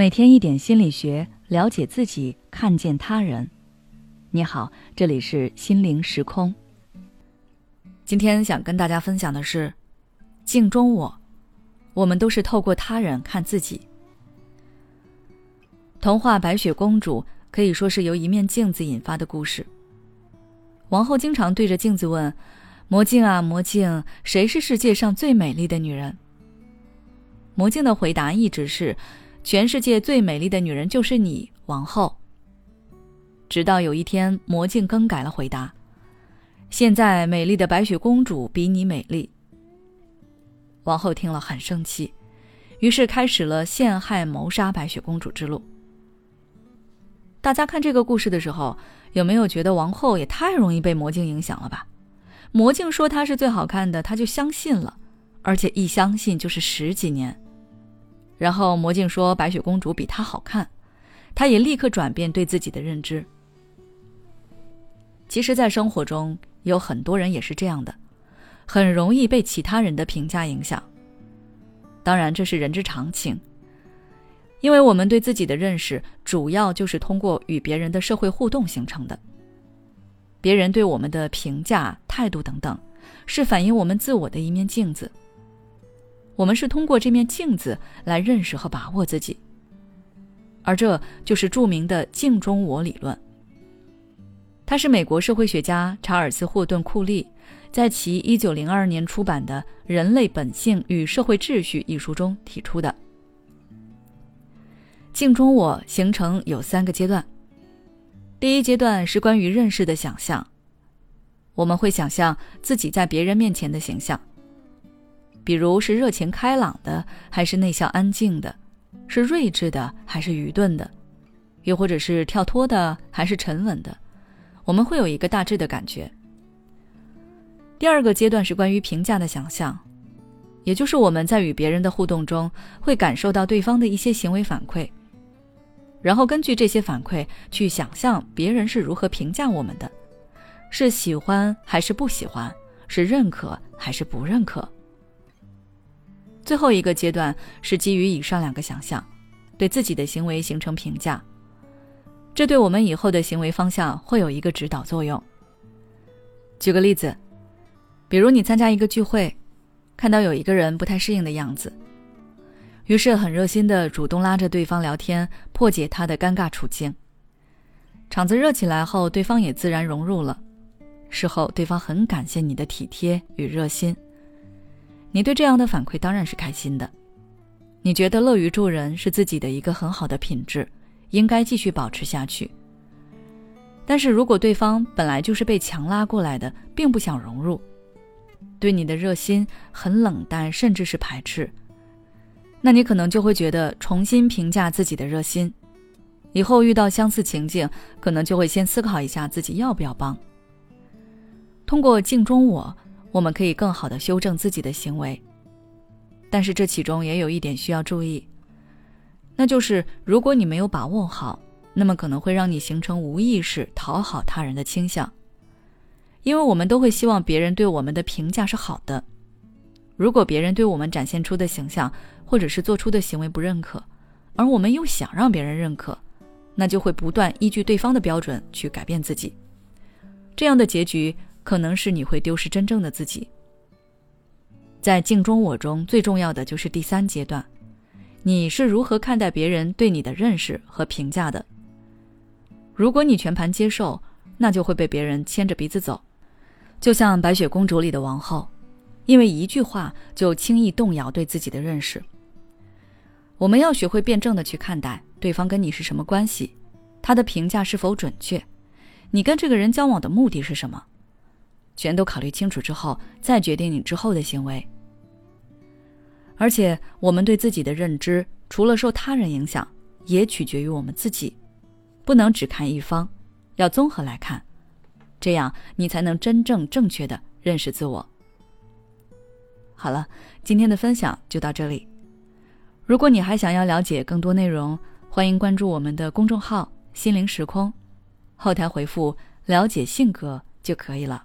每天一点心理学，了解自己，看见他人。你好，这里是心灵时空。今天想跟大家分享的是，镜中我，我们都是透过他人看自己。童话《白雪公主》可以说是由一面镜子引发的故事。王后经常对着镜子问：“魔镜啊，魔镜，谁是世界上最美丽的女人？”魔镜的回答一直是。全世界最美丽的女人就是你，王后。直到有一天，魔镜更改了回答：“现在美丽的白雪公主比你美丽。”王后听了很生气，于是开始了陷害、谋杀白雪公主之路。大家看这个故事的时候，有没有觉得王后也太容易被魔镜影响了吧？魔镜说她是最好看的，她就相信了，而且一相信就是十几年。然后魔镜说白雪公主比她好看，她也立刻转变对自己的认知。其实，在生活中有很多人也是这样的，很容易被其他人的评价影响。当然，这是人之常情，因为我们对自己的认识主要就是通过与别人的社会互动形成的。别人对我们的评价、态度等等，是反映我们自我的一面镜子。我们是通过这面镜子来认识和把握自己，而这就是著名的“镜中我”理论。它是美国社会学家查尔斯·霍顿·库利在其1902年出版的《人类本性与社会秩序》一书中提出的。镜中我形成有三个阶段，第一阶段是关于认识的想象，我们会想象自己在别人面前的形象。比如是热情开朗的，还是内向安静的；是睿智的，还是愚钝的；又或者是跳脱的，还是沉稳的，我们会有一个大致的感觉。第二个阶段是关于评价的想象，也就是我们在与别人的互动中会感受到对方的一些行为反馈，然后根据这些反馈去想象别人是如何评价我们的，是喜欢还是不喜欢，是认可还是不认可。最后一个阶段是基于以上两个想象，对自己的行为形成评价，这对我们以后的行为方向会有一个指导作用。举个例子，比如你参加一个聚会，看到有一个人不太适应的样子，于是很热心的主动拉着对方聊天，破解他的尴尬处境。场子热起来后，对方也自然融入了。事后，对方很感谢你的体贴与热心。你对这样的反馈当然是开心的，你觉得乐于助人是自己的一个很好的品质，应该继续保持下去。但是如果对方本来就是被强拉过来的，并不想融入，对你的热心很冷淡，甚至是排斥，那你可能就会觉得重新评价自己的热心，以后遇到相似情境，可能就会先思考一下自己要不要帮。通过镜中我。我们可以更好的修正自己的行为，但是这其中也有一点需要注意，那就是如果你没有把握好，那么可能会让你形成无意识讨好他人的倾向，因为我们都会希望别人对我们的评价是好的。如果别人对我们展现出的形象或者是做出的行为不认可，而我们又想让别人认可，那就会不断依据对方的标准去改变自己，这样的结局。可能是你会丢失真正的自己。在镜中我中最重要的就是第三阶段，你是如何看待别人对你的认识和评价的？如果你全盘接受，那就会被别人牵着鼻子走，就像白雪公主里的王后，因为一句话就轻易动摇对自己的认识。我们要学会辩证的去看待对方跟你是什么关系，他的评价是否准确，你跟这个人交往的目的是什么？全都考虑清楚之后，再决定你之后的行为。而且，我们对自己的认知，除了受他人影响，也取决于我们自己，不能只看一方，要综合来看，这样你才能真正正确的认识自我。好了，今天的分享就到这里。如果你还想要了解更多内容，欢迎关注我们的公众号“心灵时空”，后台回复“了解性格”就可以了。